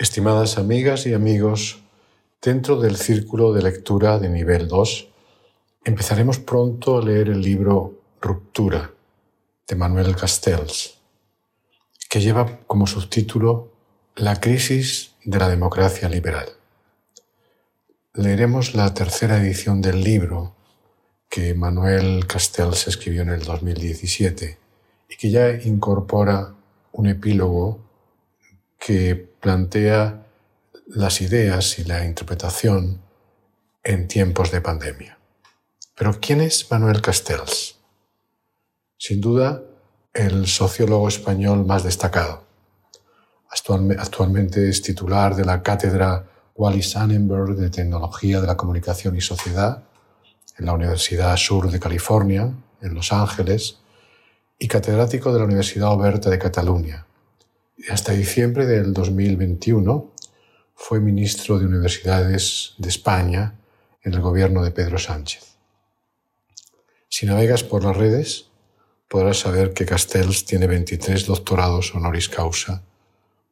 Estimadas amigas y amigos, dentro del círculo de lectura de nivel 2, empezaremos pronto a leer el libro Ruptura de Manuel Castells, que lleva como subtítulo La crisis de la democracia liberal. Leeremos la tercera edición del libro que Manuel Castells escribió en el 2017 y que ya incorpora un epílogo que plantea las ideas y la interpretación en tiempos de pandemia. Pero ¿quién es Manuel Castells? Sin duda, el sociólogo español más destacado. Actualmente es titular de la cátedra Wallis Annenberg de Tecnología de la Comunicación y Sociedad en la Universidad Sur de California, en Los Ángeles, y catedrático de la Universidad Oberta de Cataluña. Hasta diciembre del 2021 fue ministro de Universidades de España en el gobierno de Pedro Sánchez. Si navegas por las redes, podrás saber que Castells tiene 23 doctorados honoris causa,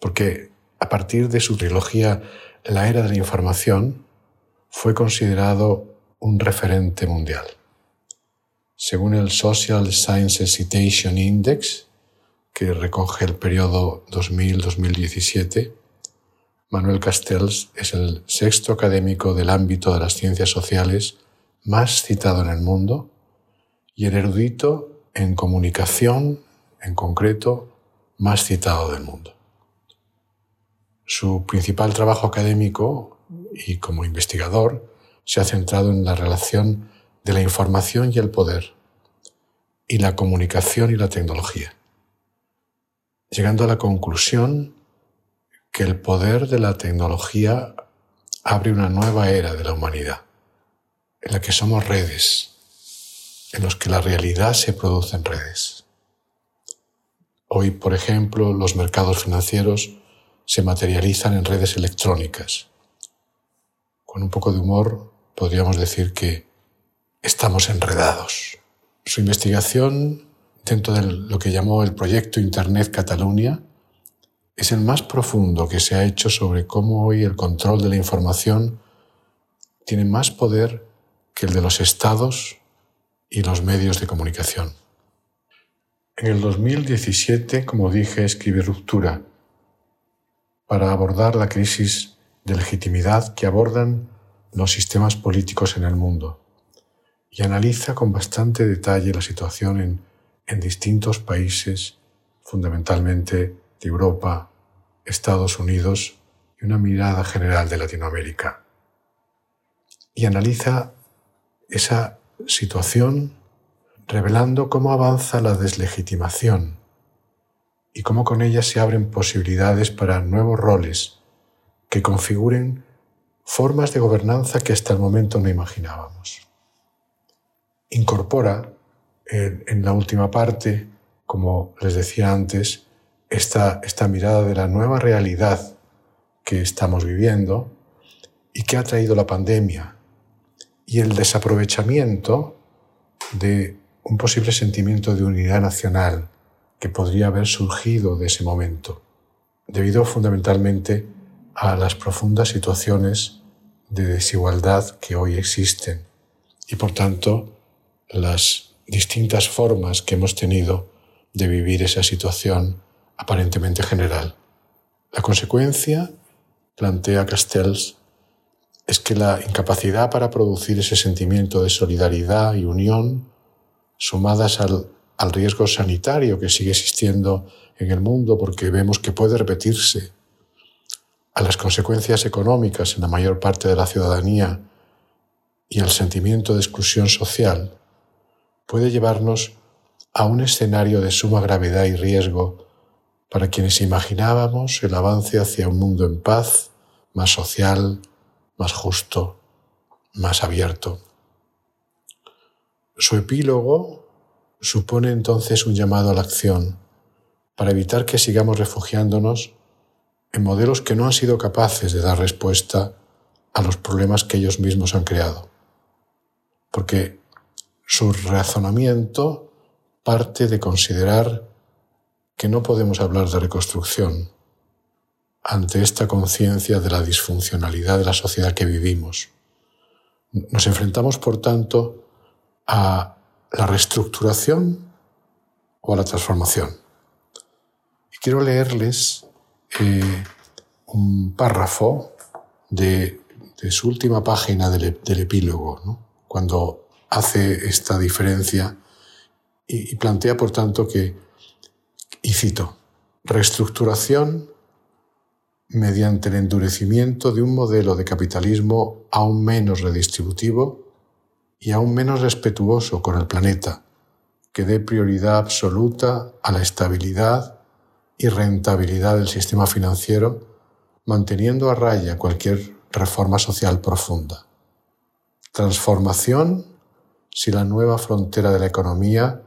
porque a partir de su trilogía La Era de la Información, fue considerado un referente mundial. Según el Social Sciences Citation Index, que recoge el periodo 2000-2017, Manuel Castells es el sexto académico del ámbito de las ciencias sociales más citado en el mundo y el erudito en comunicación, en concreto, más citado del mundo. Su principal trabajo académico y como investigador se ha centrado en la relación de la información y el poder, y la comunicación y la tecnología, llegando a la conclusión que el poder de la tecnología abre una nueva era de la humanidad, en la que somos redes, en los que la realidad se produce en redes. Hoy, por ejemplo, los mercados financieros se materializan en redes electrónicas. Con un poco de humor podríamos decir que estamos enredados. Su investigación dentro de lo que llamó el proyecto Internet Cataluña es el más profundo que se ha hecho sobre cómo hoy el control de la información tiene más poder que el de los estados y los medios de comunicación. En el 2017, como dije, escribí Ruptura para abordar la crisis de legitimidad que abordan los sistemas políticos en el mundo y analiza con bastante detalle la situación en, en distintos países, fundamentalmente de Europa, Estados Unidos y una mirada general de Latinoamérica. Y analiza esa situación revelando cómo avanza la deslegitimación y cómo con ella se abren posibilidades para nuevos roles que configuren formas de gobernanza que hasta el momento no imaginábamos. Incorpora en, la última parte, como les decía antes, esta, esta mirada de la nueva realidad que estamos viviendo y que ha traído la pandemia y el desaprovechamiento de un posible sentimiento de unidad nacional que podría haber surgido de ese momento, debido fundamentalmente a las profundas situaciones de desigualdad que hoy existen y por tanto las distintas formas que hemos tenido de vivir esa situación aparentemente general. La consecuencia, plantea Castells, es que la incapacidad para producir ese sentimiento de solidaridad y unión, sumadas al, al riesgo sanitario que sigue existiendo en el mundo porque vemos que puede repetirse a las consecuencias económicas en la mayor parte de la ciudadanía y al sentimiento de exclusión social, puede llevarnos a un escenario de suma gravedad y riesgo para quienes imaginábamos el avance hacia un mundo en paz, más social, más justo, más abierto. Su epílogo supone entonces un llamado a la acción para evitar que sigamos refugiándonos en modelos que no han sido capaces de dar respuesta a los problemas que ellos mismos han creado. Porque su razonamiento parte de considerar que no podemos hablar de reconstrucción ante esta conciencia de la disfuncionalidad de la sociedad que vivimos. Nos enfrentamos, por tanto, a la reestructuración o a la transformación. Y quiero leerles eh, un párrafo de, su última página del, epílogo, cuando hace esta diferencia y, plantea, por tanto, que, y cito, reestructuración mediante el endurecimiento de un modelo de capitalismo aún menos redistributivo y aún menos respetuoso con el planeta, que dé prioridad absoluta a la estabilidad y rentabilidad del sistema financiero, manteniendo a raya cualquier reforma social profunda. Transformación si la nueva frontera de la economía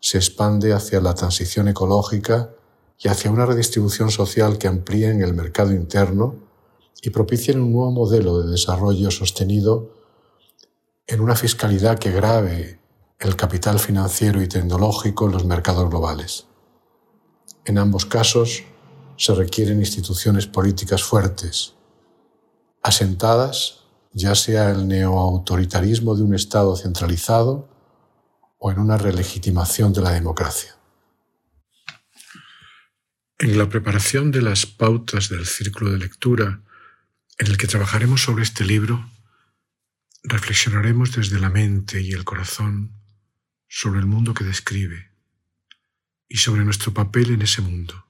se expande hacia la transición ecológica y hacia una redistribución social que amplíe en el mercado interno y propicie un nuevo modelo de desarrollo sostenido en una fiscalidad que grave el capital financiero y tecnológico en los mercados globales. En ambos casos se requieren instituciones políticas fuertes, asentadas ya sea el neoautoritarismo de un Estado centralizado o en una relegitimación de la democracia. En la preparación de las pautas del círculo de lectura en el que trabajaremos sobre este libro, reflexionaremos desde la mente y el corazón sobre el mundo que describe y sobre nuestro papel en ese mundo.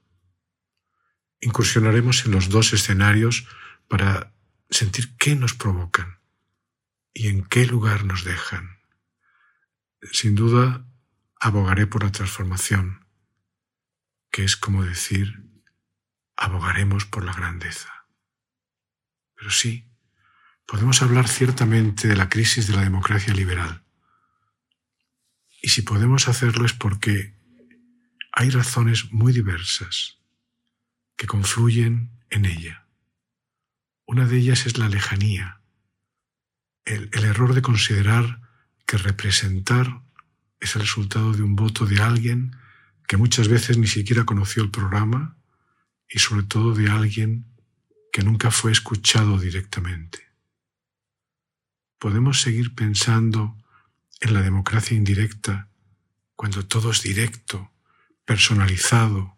Incursionaremos en los dos escenarios para sentir qué nos provocan y en qué lugar nos dejan. Sin duda, abogaré por la transformación que es como decir, abogaremos por la grandeza. Pero sí, podemos hablar ciertamente de la crisis de la democracia liberal. Y si podemos hacerlo es porque hay razones muy diversas que confluyen en ella. Una de ellas es la lejanía, el, error de considerar que representar es el resultado de un voto de alguien que muchas veces ni siquiera conoció el programa y sobre todo de alguien que nunca fue escuchado directamente. Podemos seguir pensando en la democracia indirecta cuando todo es directo, personalizado,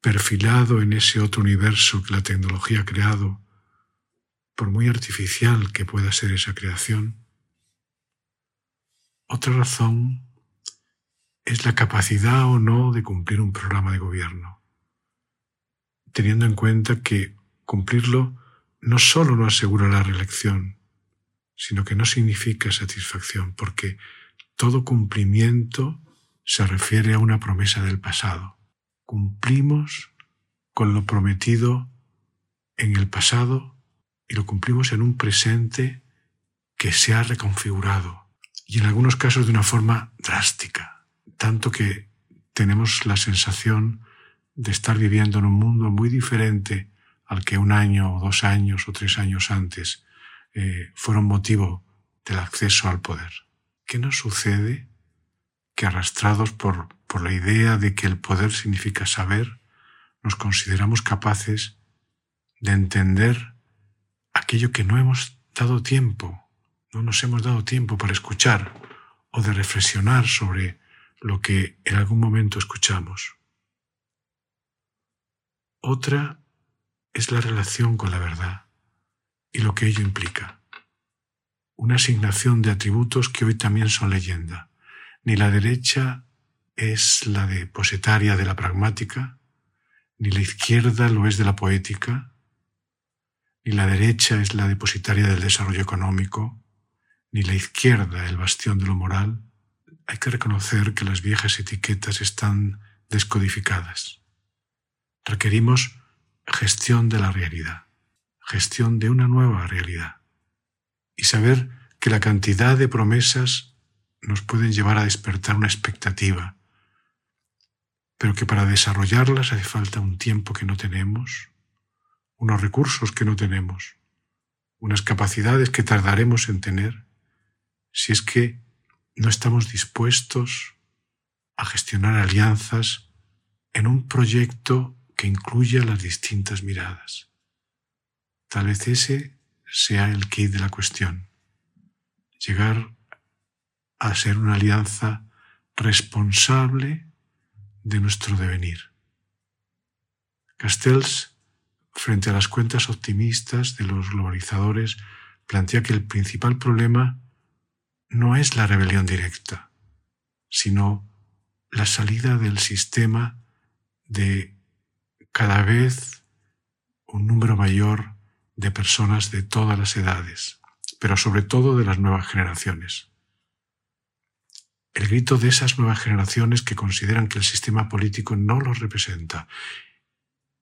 perfilado en ese otro universo que la tecnología ha creado, por muy artificial que pueda ser esa creación. Otra razón es la capacidad o no de cumplir un programa de gobierno, teniendo en cuenta que cumplirlo no solo no asegura la reelección, sino que no significa satisfacción, porque todo cumplimiento se refiere a una promesa del pasado. Cumplimos con lo prometido en el pasado y lo cumplimos en un presente que se ha reconfigurado y en algunos casos de una forma drástica tanto que tenemos la sensación de estar viviendo en un mundo muy diferente al que un año o dos años o tres años antes eh, fueron motivo del acceso al poder. ¿Qué nos sucede? Que arrastrados por, por la idea de que el poder significa saber, nos consideramos capaces de entender aquello que no hemos dado tiempo, no nos hemos dado tiempo para escuchar o de reflexionar sobre lo que en algún momento escuchamos. Otra es la relación con la verdad y lo que ello implica. Una asignación de atributos que hoy también son leyenda. Ni la derecha es la depositaria de la pragmática, ni la izquierda lo es de la poética, ni la derecha es la depositaria del desarrollo económico, ni la izquierda el bastión de lo moral, hay que reconocer que las viejas etiquetas están descodificadas. Requerimos gestión de la realidad, gestión de una nueva realidad y saber que la cantidad de promesas nos pueden llevar a despertar una expectativa, pero que para desarrollarlas hace falta un tiempo que no tenemos, unos recursos que no tenemos, unas capacidades que tardaremos en tener, si es que no estamos dispuestos a gestionar alianzas en un proyecto que incluya las distintas miradas. Tal vez ese sea el kit de la cuestión. Llegar a ser una alianza responsable de nuestro devenir. Castells, frente a las cuentas optimistas de los globalizadores, plantea que el principal problema no es la rebelión directa, sino la salida del sistema de cada vez un número mayor de personas de todas las edades, pero sobre todo de las nuevas generaciones. El grito de esas nuevas generaciones que consideran que el sistema político no los representa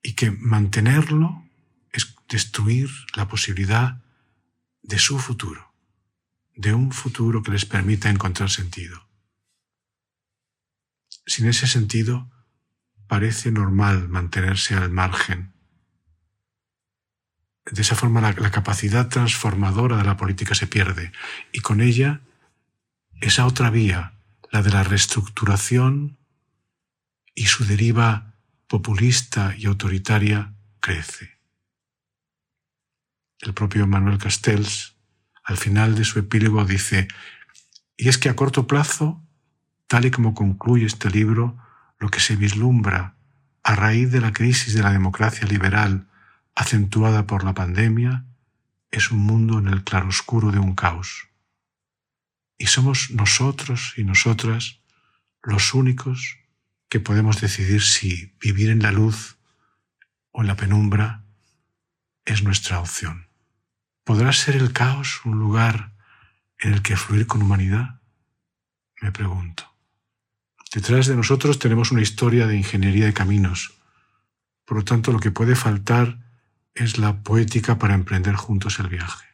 y que mantenerlo es destruir la posibilidad de su futuro, de un futuro que les permita encontrar sentido. Sin ese sentido, parece normal mantenerse al margen. De esa forma la, capacidad transformadora de la política se pierde y con ella esa otra vía, la de la reestructuración y su deriva populista y autoritaria, crece. El propio Manuel Castells, al final de su epílogo, dice, y es que a corto plazo, tal y como concluye este libro, lo que se vislumbra a raíz de la crisis de la democracia liberal acentuada por la pandemia es un mundo en el claroscuro de un caos. Y somos nosotros y nosotras los únicos que podemos decidir si vivir en la luz o en la penumbra es nuestra opción. ¿Podrá ser el caos un lugar en el que fluir con humanidad? Me pregunto. Detrás de nosotros tenemos una historia de ingeniería de caminos. Por lo tanto, lo que puede faltar es la poética para emprender juntos el viaje.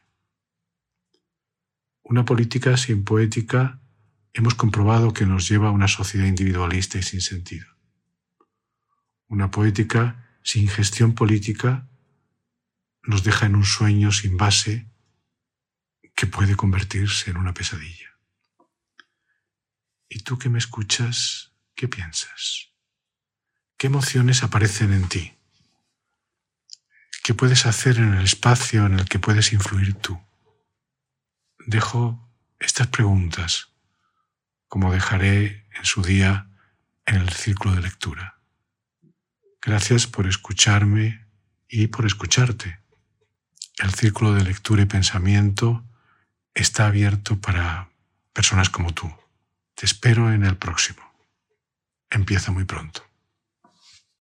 Una política sin poética hemos comprobado que nos lleva a una sociedad individualista y sin sentido. Una poética sin gestión política nos deja en un sueño sin base que puede convertirse en una pesadilla. ¿Y tú que me escuchas, qué piensas? ¿Qué emociones aparecen en ti? ¿Qué puedes hacer en el espacio en el que puedes influir tú? Dejo estas preguntas como dejaré en su día en el círculo de lectura. Gracias por escucharme y por escucharte. El círculo de lectura y pensamiento está abierto para personas como tú. Te espero en el próximo. Empieza muy pronto.